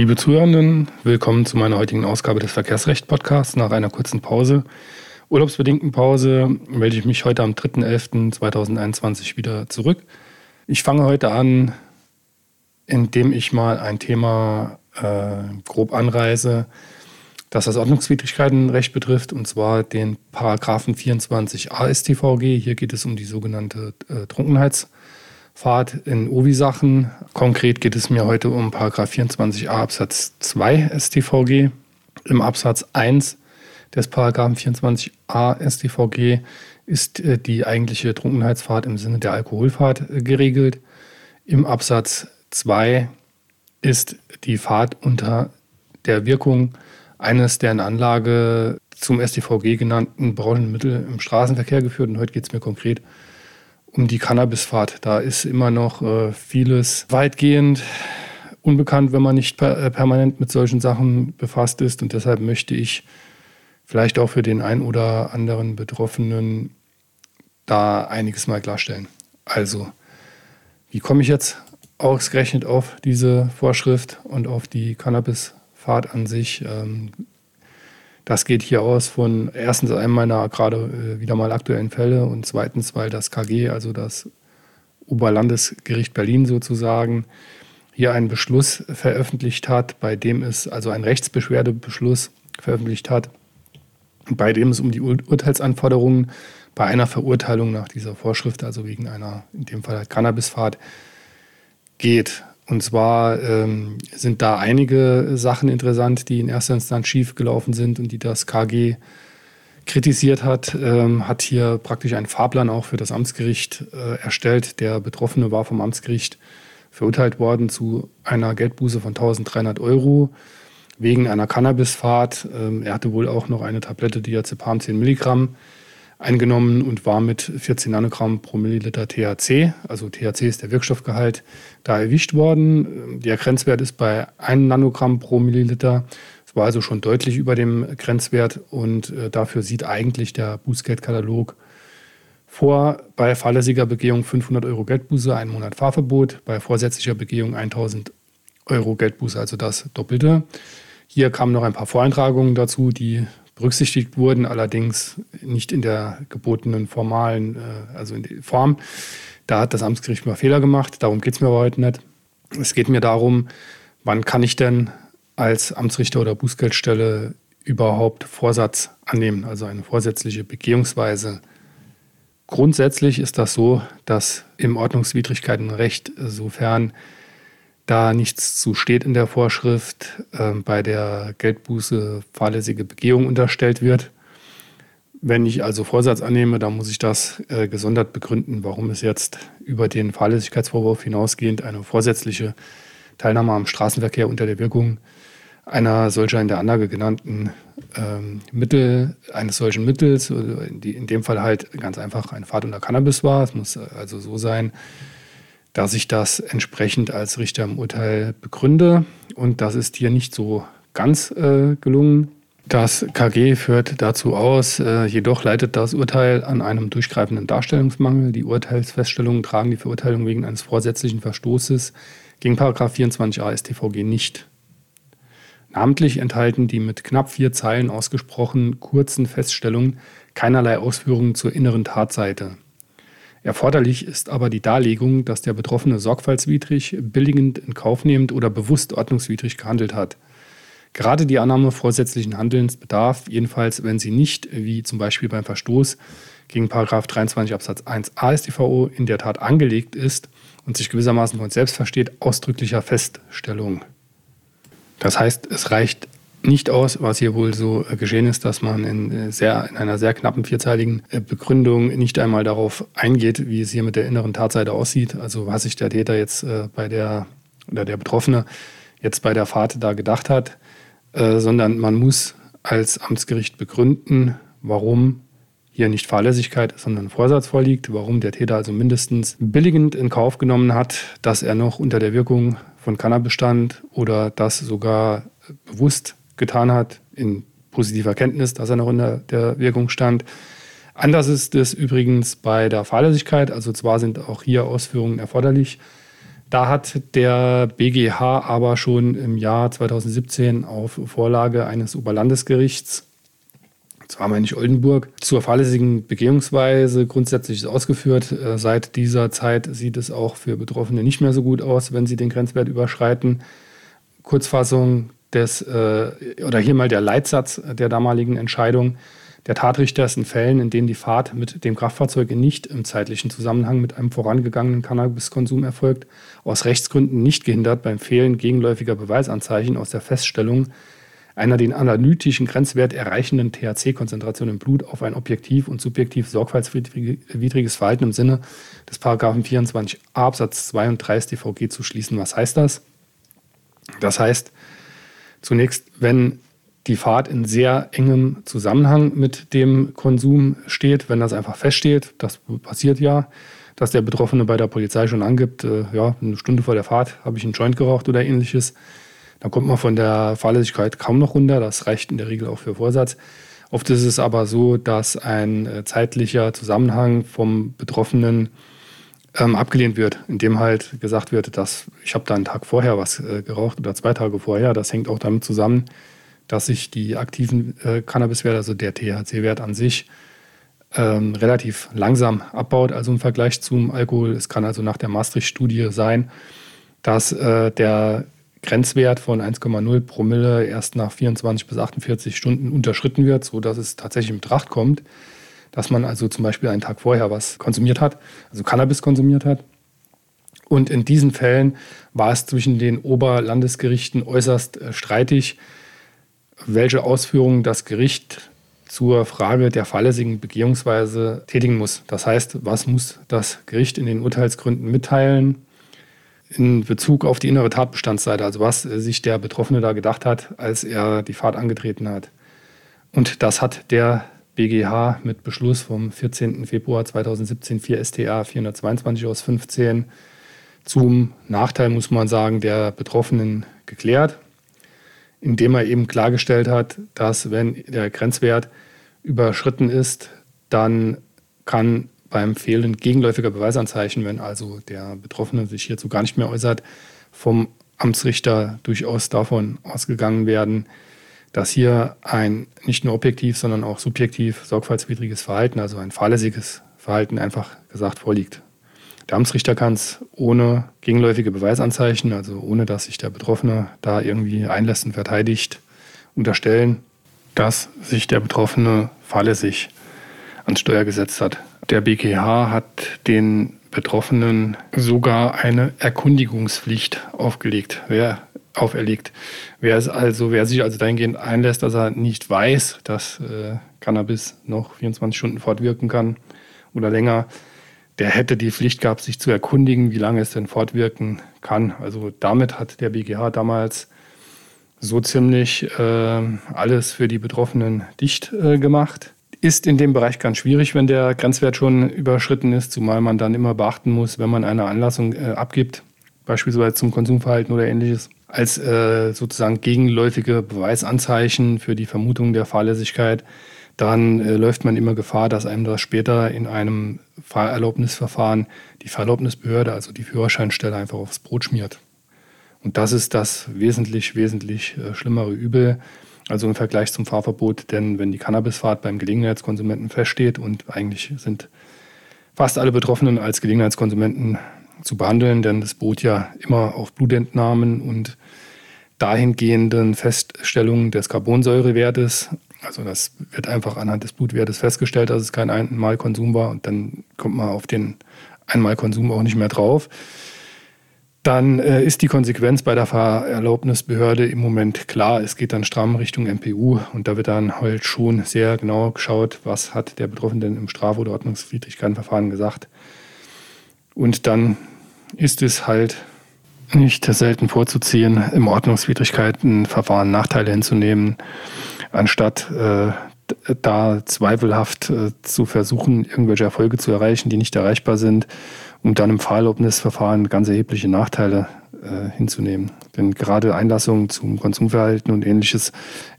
Liebe Zuhörenden, willkommen zu meiner heutigen Ausgabe des Verkehrsrecht-Podcasts nach einer kurzen Pause. Urlaubsbedingten Pause melde ich mich heute am 3.11.2021 wieder zurück. Ich fange heute an, indem ich mal ein Thema äh, grob anreise, das das Ordnungswidrigkeitenrecht betrifft, und zwar den Paragraphen 24a StVG. Hier geht es um die sogenannte äh, Trunkenheitsfahrt in OVI-Sachen. Konkret geht es mir heute um Paragraph 24a Absatz 2 StVG. Im Absatz 1 des Paragraphen 24a StVG ist äh, die eigentliche Trunkenheitsfahrt im Sinne der Alkoholfahrt äh, geregelt. Im Absatz 2 ist die Fahrt unter der Wirkung eines der in Anlage zum StVG genannten braunen Mittel im Straßenverkehr geführt. Und heute geht es mir konkret um die Cannabisfahrt. Da ist immer noch äh, vieles weitgehend unbekannt, wenn man nicht per äh, permanent mit solchen Sachen befasst ist. Und deshalb möchte ich vielleicht auch für den einen oder anderen Betroffenen da einiges mal klarstellen. Also, wie komme ich jetzt ausgerechnet auf diese Vorschrift und auf die Cannabisfahrt an sich. Ähm, das geht hier aus von erstens einem meiner gerade äh, wieder mal aktuellen Fälle und zweitens, weil das KG, also das Oberlandesgericht Berlin sozusagen, hier einen Beschluss veröffentlicht hat, bei dem es also einen Rechtsbeschwerdebeschluss veröffentlicht hat, bei dem es um die Urteilsanforderungen bei einer Verurteilung nach dieser Vorschrift, also wegen einer, in dem Fall halt Cannabisfahrt, geht. Und zwar ähm, sind da einige Sachen interessant, die in erster Instanz schief gelaufen sind und die das KG kritisiert hat, ähm, hat hier praktisch einen Fahrplan auch für das Amtsgericht äh, erstellt. Der Betroffene war vom Amtsgericht verurteilt worden zu einer Geldbuße von 1300 Euro wegen einer Cannabisfahrt. Ähm, er hatte wohl auch noch eine Tablette Diazepam 10 Milligramm eingenommen und war mit 14 Nanogramm pro Milliliter THC, also THC ist der Wirkstoffgehalt, da erwischt worden. Der Grenzwert ist bei 1 Nanogramm pro Milliliter. Es war also schon deutlich über dem Grenzwert und äh, dafür sieht eigentlich der Bußgeldkatalog vor bei fahrlässiger Begehung 500 Euro Geldbuße, einen Monat Fahrverbot, bei vorsätzlicher Begehung 1000 Euro Geldbuße, also das Doppelte. Hier kamen noch ein paar Voreintragungen dazu, die berücksichtigt wurden, allerdings nicht in der gebotenen formalen, äh, also in der Form. Da hat das Amtsgericht mal Fehler gemacht, darum geht es mir aber heute nicht. Es geht mir darum, wann kann ich denn als Amtsrichter oder Bußgeldstelle überhaupt Vorsatz annehmen, also eine vorsätzliche Begehungsweise. Grundsätzlich ist das so, dass im Ordnungswidrigkeitenrecht, sofern da nichts zu steht in der Vorschrift, äh, bei der Geldbuße fahrlässige Begehung unterstellt wird. Wenn ich also Vorsatz annehme, dann muss ich das äh, gesondert begründen, warum es jetzt über den Fahrlässigkeitsvorwurf hinausgehend eine vorsätzliche Teilnahme am Straßenverkehr unter der Wirkung einer solcher in der Anlage genannten ähm, Mittel, eines solchen Mittels, die, in, dem Fall halt ganz einfach eine Fahrt unter Cannabis war. Es muss also so sein, dass ich das entsprechend als Richter im Urteil begründe. Und das ist hier nicht so ganz äh, gelungen. Das KG führt dazu aus, äh, jedoch leitet das Urteil an einem durchgreifenden Darstellungsmangel. Die Urteilsfeststellungen tragen die Verurteilung wegen eines vorsätzlichen Verstoßes gegen 24a StVG nicht. Namentlich enthalten die mit knapp vier Zeilen ausgesprochen kurzen Feststellungen keinerlei Ausführungen zur inneren Tatseite. Erforderlich ist aber die Darlegung, dass der Betroffene sorgfaltswidrig, billigend in Kauf nehmend oder bewusst ordnungswidrig gehandelt hat. Gerade die Annahme vorsätzlichen Handelns bedarf, jedenfalls wenn sie nicht, wie zum Beispiel beim Verstoß gegen 23 Absatz 1 AStVO, in der Tat angelegt ist und sich gewissermaßen von selbst versteht, ausdrücklicher Feststellung. Das heißt, es reicht nicht aus, was hier wohl so äh, geschehen ist, dass man in, äh, sehr, in einer sehr knappen vierzeiligen äh, Begründung nicht einmal darauf eingeht, wie es hier mit der inneren Tatseite aussieht. Also was sich der Täter jetzt bei der oder der Betroffene jetzt bei der Fahrt da gedacht hat, sondern man muss als Amtsgericht begründen, warum hier nicht Fahrlässigkeit, sondern Vorsatz vorliegt, warum der Täter also mindestens billigend in Kauf genommen hat, dass er noch unter der Wirkung von Cannabis stand oder das sogar bewusst getan hat, in positiver Kenntnis, dass er noch unter der Wirkung stand. Anders ist es übrigens bei der Fahrlässigkeit. Also zwar sind auch hier Ausführungen erforderlich. Da hat der BGH aber schon im Jahr 2017 auf Vorlage eines Oberlandesgerichts, zwar meine ich Oldenburg, zur fahrlässigen Begehungsweise grundsätzlich ausgeführt. Äh, seit dieser Zeit sieht es auch für Betroffene nicht mehr so gut aus, wenn sie den Grenzwert überschreiten. Kurzfassung des, äh, oder hier mal der Leitsatz der damaligen Entscheidung. Der Tatrichter ist in Fällen, in denen die Fahrt mit dem Kraftfahrzeug nicht im zeitlichen Zusammenhang mit einem vorangegangenen Cannabiskonsum erfolgt, aus Rechtsgründen nicht gehindert beim Fehlen gegenläufiger Beweisanzeichen aus der Feststellung einer den analytischen Grenzwert erreichenden THC-Konzentration im Blut auf ein objektiv und subjektiv sorgfaltswidriges Verhalten im Sinne des Paragraphen 24a Absatz 2 und 3 StVG zu schließen. Was heißt das? Das heißt, zunächst, wenn die Fahrt in sehr engem Zusammenhang mit dem Konsum steht, wenn das einfach feststeht, das passiert ja, dass der Betroffene bei der Polizei schon angibt, äh, ja, eine Stunde vor der Fahrt habe ich einen Joint geraucht oder ähnliches, dann kommt man von der Fahrlässigkeit kaum noch runter, das reicht in der Regel auch für Vorsatz. Oft ist es aber so, dass ein äh, zeitlicher Zusammenhang vom Betroffenen ähm, abgelehnt wird, indem halt gesagt wird, dass ich habe da einen Tag vorher was äh, geraucht oder zwei Tage vorher. Das hängt auch damit zusammen, dass sich die aktiven äh, Cannabiswerte, also der THC-Wert an sich, ähm, relativ langsam abbaut, also im Vergleich zum Alkohol. Es kann also nach der Maastricht-Studie sein, dass äh, der Grenzwert von 1,0 Promille erst nach 24 bis 48 Stunden unterschritten wird, sodass es tatsächlich in Betracht kommt, dass man also zum Beispiel einen Tag vorher was konsumiert hat, also Cannabis konsumiert hat. Und in diesen Fällen war es zwischen den Oberlandesgerichten äußerst äh, streitig, welche Ausführungen das Gericht zur Frage der fahrlässigen Begehungsweise tätigen muss. Das heißt, was muss das Gericht in den Urteilsgründen mitteilen in Bezug auf die innere Tatbestandsseite, also was sich der Betroffene da gedacht hat, als er die Fahrt angetreten hat. Und das hat der BGH mit Beschluss vom 14. Februar 2017 4 STA 422 aus 15 zum Nachteil, muss man sagen, der Betroffenen geklärt, indem er eben klargestellt hat, dass wenn der Grenzwert überschritten ist, dann kann beim Fehlen gegenläufiger Beweisanzeichen, wenn also der Betroffene sich hierzu gar nicht mehr äußert, vom Amtsrichter durchaus davon ausgegangen werden, dass hier ein nicht nur objektiv, sondern auch subjektiv sorgfaltswidriges Verhalten, also ein fahrlässiges Verhalten einfach gesagt vorliegt. Der Amtsrichter kann es ohne gegenläufige Beweisanzeichen, also ohne dass sich der Betroffene da irgendwie einlässt und verteidigt, unterstellen, dass sich der Betroffene fahrlässig ans Steuer gesetzt hat. Der BGH hat den Betroffenen sogar eine Erkundigungspflicht aufgelegt. Wer auferlegt. Wer, es also, wer sich also dahingehend einlässt, dass er nicht weiß, dass äh, Cannabis noch 24 Stunden fortwirken kann oder länger, der hätte die Pflicht gehabt, sich zu erkundigen, wie lange es denn fortwirken kann. Also damit hat der BGH damals so ziemlich äh, alles für die Betroffenen dicht äh, gemacht. Ist in dem Bereich ganz schwierig, wenn der Grenzwert schon überschritten ist, zumal man dann immer beachten muss, wenn man eine Anlassung äh, abgibt, beispielsweise zum Konsumverhalten oder ähnliches, als äh, sozusagen gegenläufige Beweisanzeichen für die Vermutung der Fahrlässigkeit, dann äh, läuft man immer Gefahr, dass einem das später in einem Fahrerlaubnisverfahren die Fahrerlaubnisbehörde, also die Führerscheinstelle, einfach aufs Brot schmiert. Und das ist das wesentlich, wesentlich äh, schlimmere Übel. Also im Vergleich zum Fahrverbot, denn wenn die Cannabisfahrt beim Gelegenheitskonsumenten feststeht und eigentlich sind fast alle Betroffenen als Gelegenheitskonsumenten zu behandeln, denn das beruht ja immer auf Blutentnahmen und dahingehenden Feststellungen des Carbonsäurewertes. Also das wird einfach anhand des Blutwertes festgestellt, dass es kein Einmalkonsum war und dann kommt man auf den Einmalkonsum auch nicht mehr drauf. Dann äh, ist die Konsequenz bei der Fahrerlaubnisbehörde im Moment klar. Es geht dann stramm Richtung MPU und da wird dann halt schon sehr genau geschaut, was hat der Betroffene denn im Straf- oder Ordnungswidrigkeitenverfahren gesagt. Und dann ist es halt nicht selten vorzuziehen, im Ordnungswidrigkeitenverfahren Nachteile hinzunehmen, anstatt äh, da zweifelhaft äh, zu versuchen, irgendwelche Erfolge zu erreichen, die nicht erreichbar sind, um dann im Fahrerlaubnisverfahren ganz erhebliche Nachteile äh, hinzunehmen. Denn gerade Einlassungen zum Konsumverhalten und ähnliches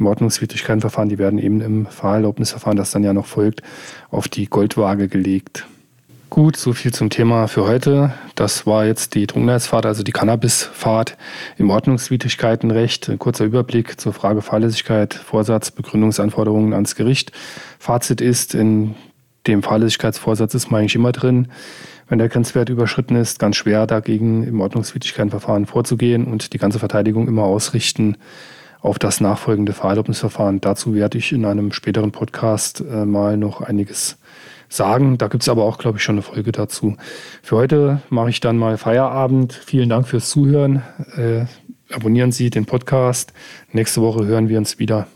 im Ordnungswidrigkeitenverfahren, die werden eben im Fahrerlaubnisverfahren, das dann ja noch folgt, auf die Goldwaage gelegt. Gut, so viel zum Thema für heute. Das war jetzt die Trunkenheitsfahrt, also die Cannabisfahrt im Ordnungswidrigkeitenrecht. Ein kurzer Überblick zur Frage Fahrlässigkeit, Vorsatz, Begründungsanforderungen ans Gericht. Fazit ist, in dem Fahrlässigkeitsvorsatz ist man eigentlich immer drin. Wenn der Grenzwert überschritten ist, ganz schwer dagegen im Ordnungswidrigkeitenverfahren vorzugehen und die ganze Verteidigung immer ausrichten auf das nachfolgende Fahrerlaubnisverfahren. Dazu werde ich in einem späteren Podcast äh, mal noch einiges sagen. Da gibt es aber auch, glaube ich, schon eine Folge dazu. Für heute mache ich dann mal Feierabend. Vielen Dank fürs Zuhören. Äh, abonnieren Sie den Podcast. Nächste Woche hören wir uns wieder.